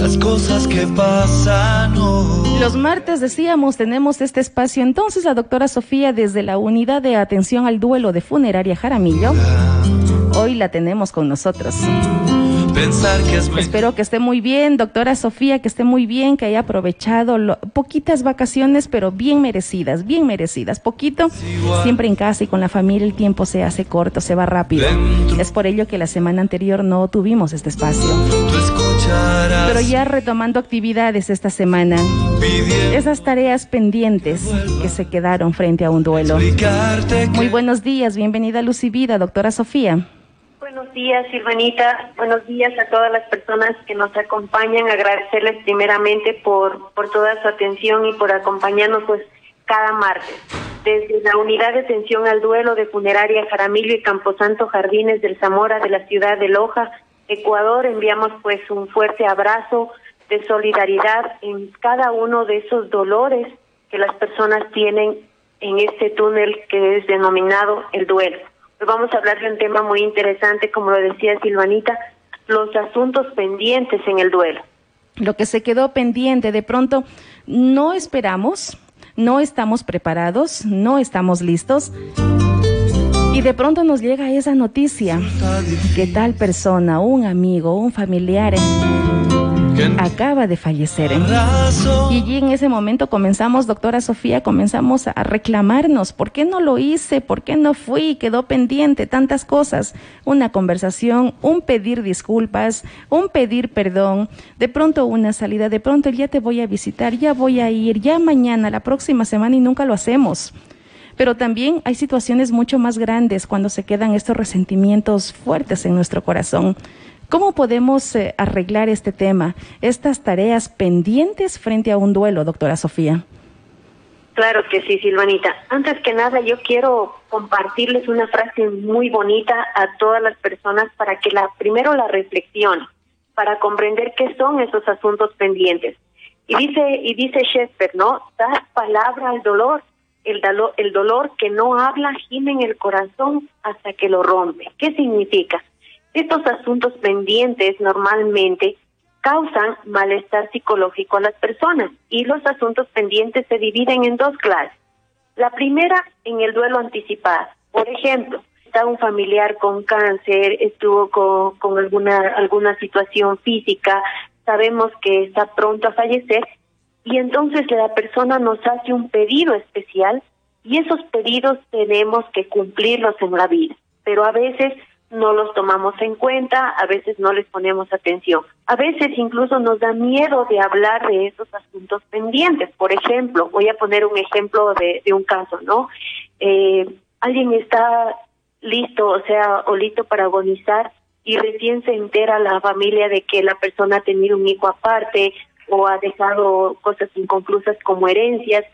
las cosas que pasan Los martes decíamos tenemos este espacio, entonces la doctora Sofía desde la unidad de atención al duelo de funeraria Jaramillo, hoy la tenemos con nosotros. Espero que esté muy bien, doctora Sofía, que esté muy bien, que haya aprovechado poquitas vacaciones, pero bien merecidas, bien merecidas. Poquito, siempre en casa y con la familia el tiempo se hace corto, se va rápido. Es por ello que la semana anterior no tuvimos este espacio. Pero ya retomando actividades esta semana, esas tareas pendientes que se quedaron frente a un duelo. Muy buenos días, bienvenida a Luz y Vida, doctora Sofía. Buenos días, Silvanita. Buenos días a todas las personas que nos acompañan. Agradecerles primeramente por, por toda su atención y por acompañarnos pues cada martes. Desde la Unidad de Atención al Duelo de Funeraria Jaramillo y Camposanto Jardines del Zamora de la ciudad de Loja, Ecuador, enviamos pues un fuerte abrazo de solidaridad en cada uno de esos dolores que las personas tienen en este túnel que es denominado el duelo vamos a hablar de un tema muy interesante, como lo decía Silvanita, los asuntos pendientes en el duelo. Lo que se quedó pendiente, de pronto no esperamos, no estamos preparados, no estamos listos. Y de pronto nos llega esa noticia que tal persona, un amigo, un familiar, acaba de fallecer. Y allí en ese momento comenzamos, doctora Sofía, comenzamos a reclamarnos, ¿por qué no lo hice? ¿Por qué no fui? Quedó pendiente tantas cosas. Una conversación, un pedir disculpas, un pedir perdón, de pronto una salida, de pronto ya te voy a visitar, ya voy a ir, ya mañana, la próxima semana y nunca lo hacemos. Pero también hay situaciones mucho más grandes cuando se quedan estos resentimientos fuertes en nuestro corazón. ¿Cómo podemos eh, arreglar este tema, estas tareas pendientes frente a un duelo, doctora Sofía? Claro que sí, Silvanita. Antes que nada, yo quiero compartirles una frase muy bonita a todas las personas para que la primero la reflexionen, para comprender qué son esos asuntos pendientes. Y dice y dice Shakespeare, ¿no? Da palabra al dolor, el, dolor, el dolor que no habla gime en el corazón hasta que lo rompe. ¿Qué significa? Estos asuntos pendientes normalmente causan malestar psicológico a las personas y los asuntos pendientes se dividen en dos clases. La primera en el duelo anticipado. Por ejemplo, está un familiar con cáncer, estuvo con, con alguna, alguna situación física, sabemos que está pronto a fallecer y entonces la persona nos hace un pedido especial y esos pedidos tenemos que cumplirlos en la vida. Pero a veces no los tomamos en cuenta, a veces no les ponemos atención. A veces incluso nos da miedo de hablar de esos asuntos pendientes. Por ejemplo, voy a poner un ejemplo de, un caso, ¿no? Eh, alguien está listo, o sea, o listo para agonizar y recién se entera la familia de que la persona ha tenido un hijo aparte o ha dejado cosas inconclusas como herencias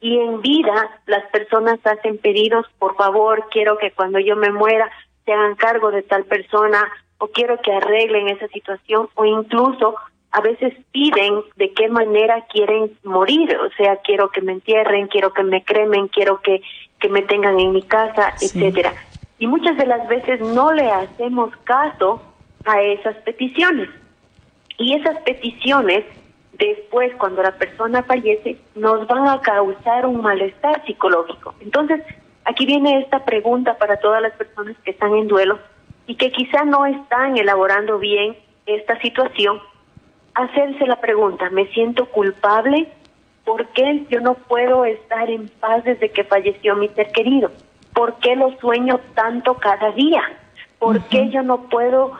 y en vida las personas hacen pedidos, por favor, quiero que cuando yo me muera se hagan cargo de tal persona o quiero que arreglen esa situación o incluso a veces piden de qué manera quieren morir, o sea, quiero que me entierren, quiero que me cremen, quiero que, que me tengan en mi casa, etcétera. Y muchas de las veces no le hacemos caso a esas peticiones. Y esas peticiones, después, cuando la persona fallece, nos van a causar un malestar psicológico. Entonces, Aquí viene esta pregunta para todas las personas que están en duelo y que quizá no están elaborando bien esta situación. Hacerse la pregunta, ¿me siento culpable? ¿Por qué yo no puedo estar en paz desde que falleció mi ser querido? ¿Por qué lo sueño tanto cada día? ¿Por qué yo no puedo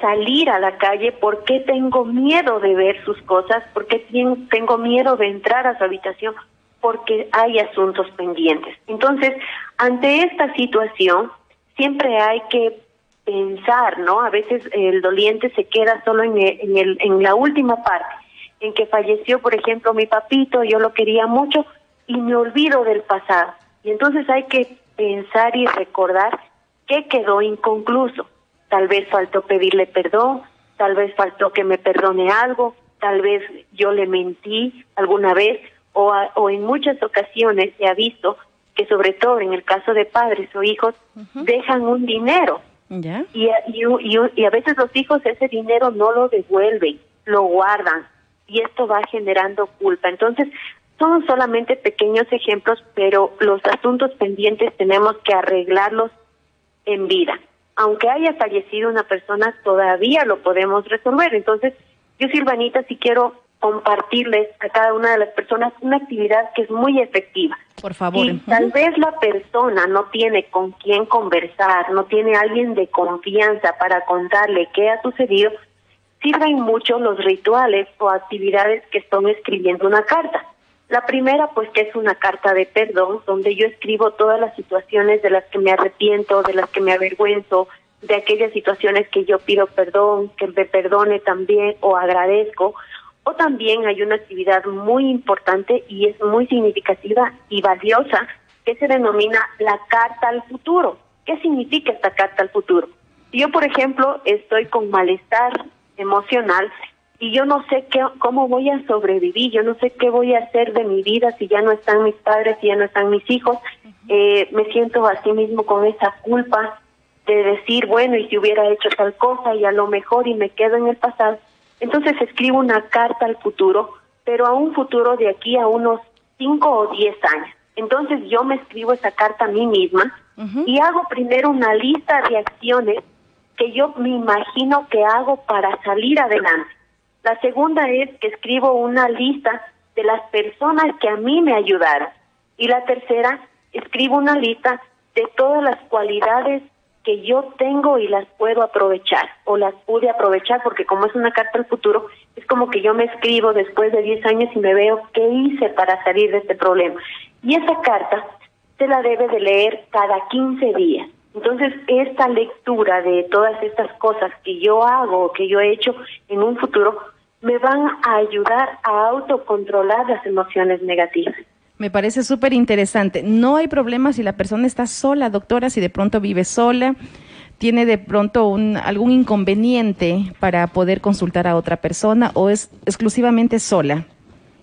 salir a la calle? ¿Por qué tengo miedo de ver sus cosas? ¿Por qué tengo miedo de entrar a su habitación? Porque hay asuntos pendientes. Entonces, ante esta situación, siempre hay que pensar, ¿no? A veces el doliente se queda solo en, el, en, la última parte, en que falleció, por ejemplo, mi papito, yo lo quería mucho y me olvido del pasado. Y entonces hay que pensar y recordar qué quedó inconcluso. Tal vez faltó pedirle perdón, tal vez faltó que me perdone algo, tal vez yo le mentí alguna vez o, o en muchas ocasiones se ha visto que sobre todo en el caso de padres o hijos dejan un dinero y, y, y, a veces los hijos ese dinero no lo devuelven, lo guardan y esto va generando culpa. Entonces, son solamente pequeños ejemplos, pero los asuntos pendientes tenemos que arreglarlos en vida. Aunque haya fallecido una persona, todavía lo podemos resolver. Entonces, yo, Silvanita, si quiero compartirles a cada una de las personas una actividad que es muy efectiva. Por favor. Si tal vez la persona no tiene con quién conversar, no tiene alguien de confianza para contarle qué ha sucedido, sirven mucho los rituales o actividades que están escribiendo una carta. La primera, pues que es una carta de perdón, donde yo escribo todas las situaciones de las que me arrepiento, de las que me avergüenzo, de aquellas situaciones que yo pido perdón, que me perdone también o agradezco. O también hay una actividad muy importante y es muy significativa y valiosa que se denomina la carta al futuro. ¿Qué significa esta carta al futuro? Si yo, por ejemplo, estoy con malestar emocional y yo no sé qué, cómo voy a sobrevivir, yo no sé qué voy a hacer de mi vida si ya no están mis padres, si ya no están mis hijos, eh, me siento así mismo con esa culpa de decir, bueno, y si hubiera hecho tal cosa y a lo mejor y me quedo en el pasado. Entonces escribo una carta al futuro, pero a un futuro de aquí a unos 5 o 10 años. Entonces yo me escribo esa carta a mí misma y hago primero una lista de acciones que yo me imagino que hago para salir adelante. La segunda es que escribo una lista de las personas que a mí me ayudaron. Y la tercera, escribo una lista de todas las cualidades que yo tengo y las puedo aprovechar o las pude aprovechar porque como es una carta al futuro, es como que yo me escribo después de 10 años y me veo qué hice para salir de este problema. Y esa carta se la debe de leer cada 15 días. Entonces, esta lectura de todas estas cosas que yo hago o que yo he hecho en un futuro me van a ayudar a autocontrolar las emociones negativas. Me parece súper interesante. No hay problema si la persona está sola, doctora, si de pronto vive sola, tiene de pronto un, algún inconveniente para poder consultar a otra persona o es exclusivamente sola.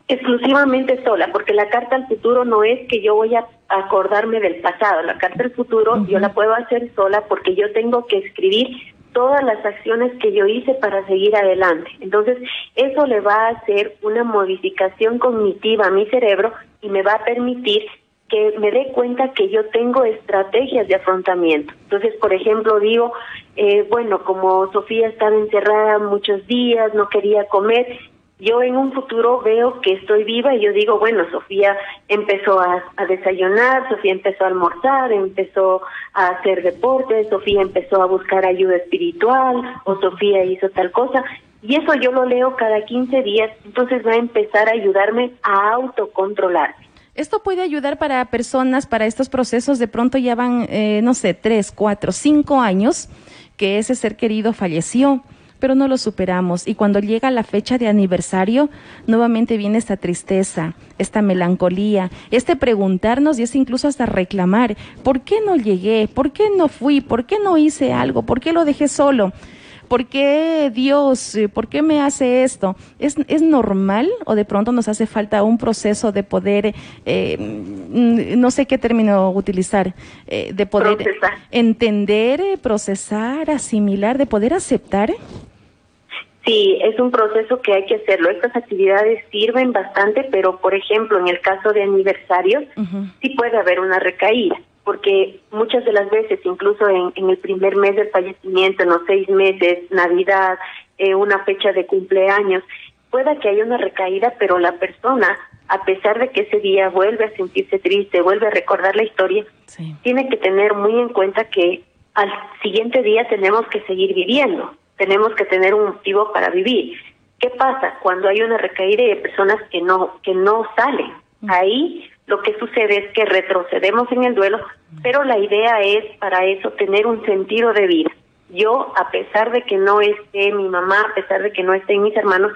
Exclusivamente sola, porque la carta al futuro no es que yo voy a acordarme del pasado. La carta del futuro yo la puedo hacer sola porque yo tengo que escribir todas las acciones que yo hice para seguir adelante. Entonces, eso le va a hacer una modificación cognitiva a mi cerebro y me va a permitir que me dé cuenta que yo tengo estrategias de afrontamiento. Entonces, por ejemplo, digo, eh, bueno, como Sofía estaba encerrada muchos días, no quería comer, yo en un futuro veo que estoy viva y yo digo, bueno, Sofía empezó a, desayunar, Sofía empezó a almorzar, empezó a hacer deporte, Sofía empezó a buscar ayuda espiritual o Sofía hizo tal cosa. Y eso yo lo leo cada 15 días, entonces va a empezar a ayudarme a autocontrolar. Esto puede ayudar para personas, para estos procesos, de pronto ya van, eh, no sé, tres, cuatro, cinco años que ese ser querido falleció pero no lo superamos. Y cuando llega la fecha de aniversario, nuevamente viene esta tristeza, esta melancolía, este preguntarnos y es incluso hasta reclamar, ¿por qué no llegué? ¿Por qué no fui? ¿Por qué no hice algo? ¿Por qué lo dejé solo? ¿Por qué Dios? ¿Por qué me hace esto? ¿Es, es normal o de pronto nos hace falta un proceso de poder, eh, no sé qué término utilizar, eh, de poder entender, procesar, asimilar, de poder aceptar? Sí, es un proceso que hay que hacerlo. Estas actividades sirven bastante, pero por ejemplo, en el caso de aniversarios, sí puede haber una recaída porque muchas de las veces, incluso en, el primer mes del fallecimiento, en los seis meses, Navidad, eh, una fecha de cumpleaños, pueda que haya una recaída, pero la persona, a pesar de que ese día vuelve a sentirse triste, vuelve a recordar la historia, tiene que tener muy en cuenta que al siguiente día tenemos que seguir viviendo, tenemos que tener un motivo para vivir. ¿Qué pasa cuando hay una recaída y hay personas que no que no salen? Ahí lo que sucede es que retrocedemos en el duelo, pero la idea es para eso tener un sentido de vida. Yo, a pesar de que no esté mi mamá, a pesar de que no estén mis hermanos,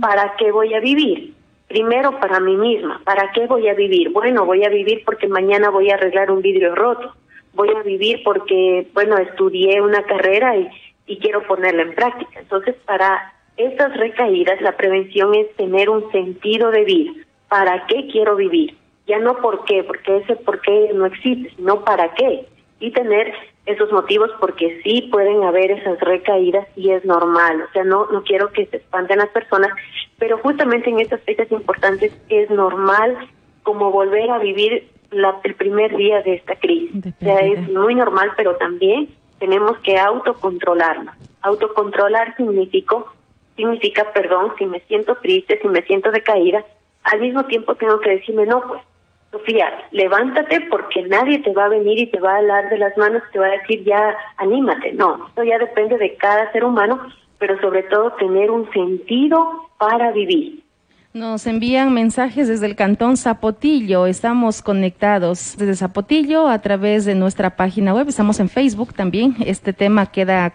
¿para qué voy a vivir? Primero para mí misma, ¿para qué voy a vivir? Bueno, voy a vivir porque mañana voy a arreglar un vidrio roto, voy a vivir porque, bueno, estudié una carrera y, y quiero ponerla en práctica. Entonces, para estas recaídas, la prevención es tener un sentido de vida. ¿Para qué quiero vivir? ya no por qué, porque ese por qué no existe, sino para qué. y tener esos motivos porque sí pueden haber esas recaídas y es normal, o sea, no no quiero que se espanten las personas, pero justamente en estas fechas importantes es normal como volver a vivir la, el primer día de esta crisis. O sea, es muy normal, pero también tenemos que autocontrolarnos. Autocontrolar significa, significa, perdón, si me siento triste, si me siento decaída, al mismo tiempo tengo que decirme, no, pues, Sofía, levántate porque nadie te va a venir y te va a hablar de las manos, te va a decir ya, anímate. No, eso ya depende de cada ser humano, pero sobre todo tener un sentido para vivir. Nos envían mensajes desde el cantón Zapotillo. Estamos conectados desde Zapotillo a través de nuestra página web. Estamos en Facebook también. Este tema queda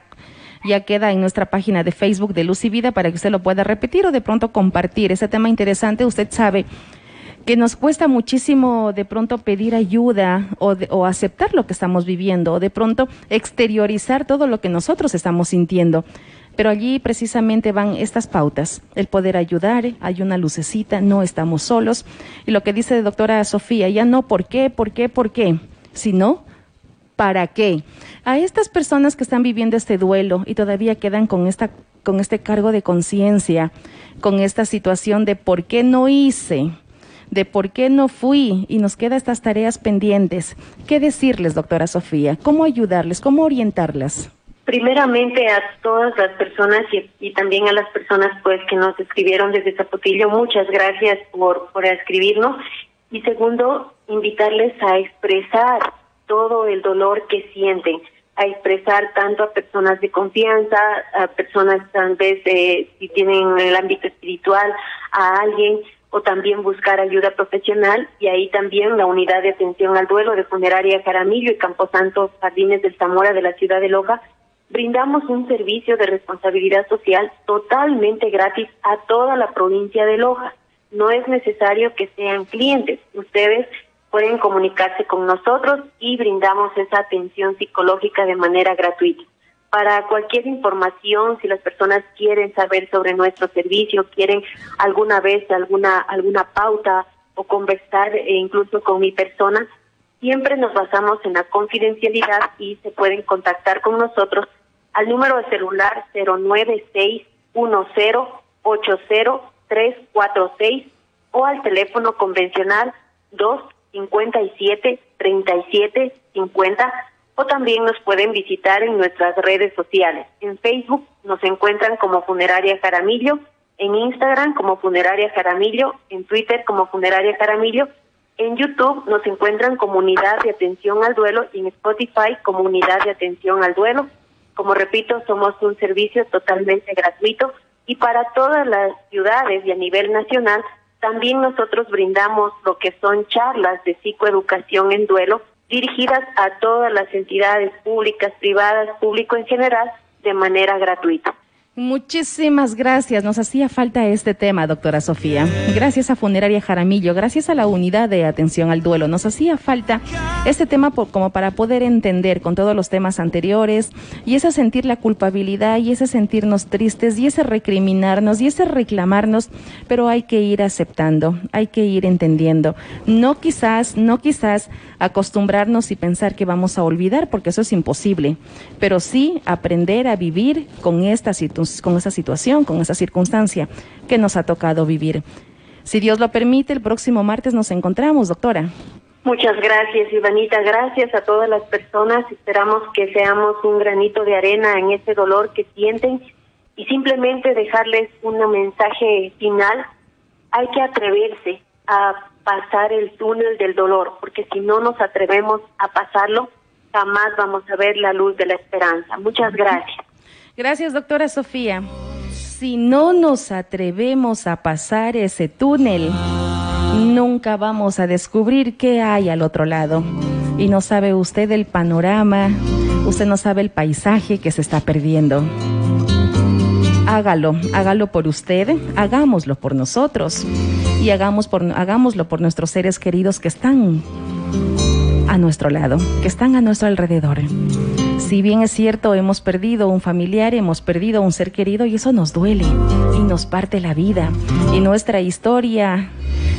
ya queda en nuestra página de Facebook de Luz y Vida para que usted lo pueda repetir o de pronto compartir. Ese tema interesante, usted sabe que nos cuesta muchísimo de pronto pedir ayuda o, o aceptar lo que estamos viviendo o de pronto exteriorizar todo lo que nosotros estamos sintiendo. Pero allí precisamente van estas pautas, el poder ayudar, hay una lucecita, no estamos solos. Y lo que dice doctora Sofía, ya no por qué, por qué, por qué, sino para qué. A estas personas que están viviendo este duelo y todavía quedan con esta con este cargo de conciencia, con esta situación de por qué no hice, de por qué no fui y nos quedan estas tareas pendientes. ¿Qué decirles, doctora Sofía? ¿Cómo ayudarles? ¿Cómo orientarlas? Primeramente a todas las personas y, también a las personas pues que nos escribieron desde Zapotillo, muchas gracias por, por escribirnos. Y segundo, invitarles a expresar todo el dolor que sienten, a expresar tanto a personas de confianza, a personas tal vez eh, si tienen el ámbito espiritual, a alguien o también buscar ayuda profesional y ahí también la unidad de atención al duelo de Funeraria Caramillo y Camposanto Jardines del Zamora de la ciudad de Loja brindamos un servicio de responsabilidad social totalmente gratis a toda la provincia de Loja. No es necesario que sean clientes. Ustedes pueden comunicarse con nosotros y brindamos esa atención psicológica de manera gratuita. Para cualquier información, si las personas quieren saber sobre nuestro servicio, quieren alguna vez alguna alguna pauta o conversar e incluso con mi persona, siempre nos basamos en la confidencialidad y se pueden contactar con nosotros al número de celular 09610803446 o al teléfono convencional 257-3750 o también nos pueden visitar en nuestras redes sociales. En Facebook nos encuentran como Funeraria Jaramillo, en Instagram como Funeraria Jaramillo, en Twitter como Funeraria Jaramillo, en YouTube nos encuentran como Unidad de Atención al Duelo y en Spotify como Unidad de Atención al Duelo. Como repito, somos un servicio totalmente gratuito y para todas las ciudades y a nivel nacional también nosotros brindamos lo que son charlas de psicoeducación en duelo dirigidas a todas las entidades públicas, privadas, público en general, de manera gratuita. Muchísimas gracias. Nos hacía falta este tema, doctora Sofía. Gracias a Funeraria Jaramillo, gracias a la unidad de atención al duelo. Nos hacía falta este tema como para poder entender con todos los temas anteriores y ese sentir la culpabilidad y ese sentirnos tristes y ese recriminarnos y ese reclamarnos, pero hay que ir aceptando, hay que ir entendiendo. No quizás, no quizás acostumbrarnos y pensar que vamos a olvidar, porque eso es imposible, pero sí aprender a vivir con esta situación con esa situación, con esa circunstancia que nos ha tocado vivir. Si Dios lo permite, el próximo martes nos encontramos, doctora. Muchas gracias, Ivanita. Gracias a todas las personas. Esperamos que seamos un granito de arena en ese dolor que sienten y simplemente dejarles un mensaje final. Hay que atreverse a pasar el túnel del dolor, porque si no nos atrevemos a pasarlo, jamás vamos a ver la luz de la esperanza. Muchas gracias. Gracias, doctora Sofía. Si no nos atrevemos a pasar ese túnel, nunca vamos a descubrir qué hay al otro lado. Y no sabe usted el panorama, usted no sabe el paisaje que se está perdiendo. Hágalo, hágalo por usted, hagámoslo por nosotros y hagamos por, hagámoslo por nuestros seres queridos que están a nuestro lado, que están a nuestro alrededor si bien es cierto, hemos perdido un familiar, hemos perdido un ser querido y eso nos duele y nos parte la vida. Y nuestra historia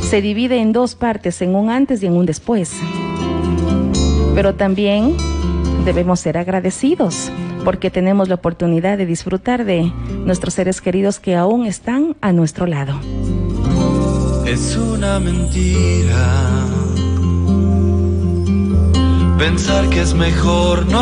se divide en dos partes, en un antes y en un después. Pero también debemos ser agradecidos porque tenemos la oportunidad de disfrutar de nuestros seres queridos que aún están a nuestro lado. Es una mentira pensar que es mejor no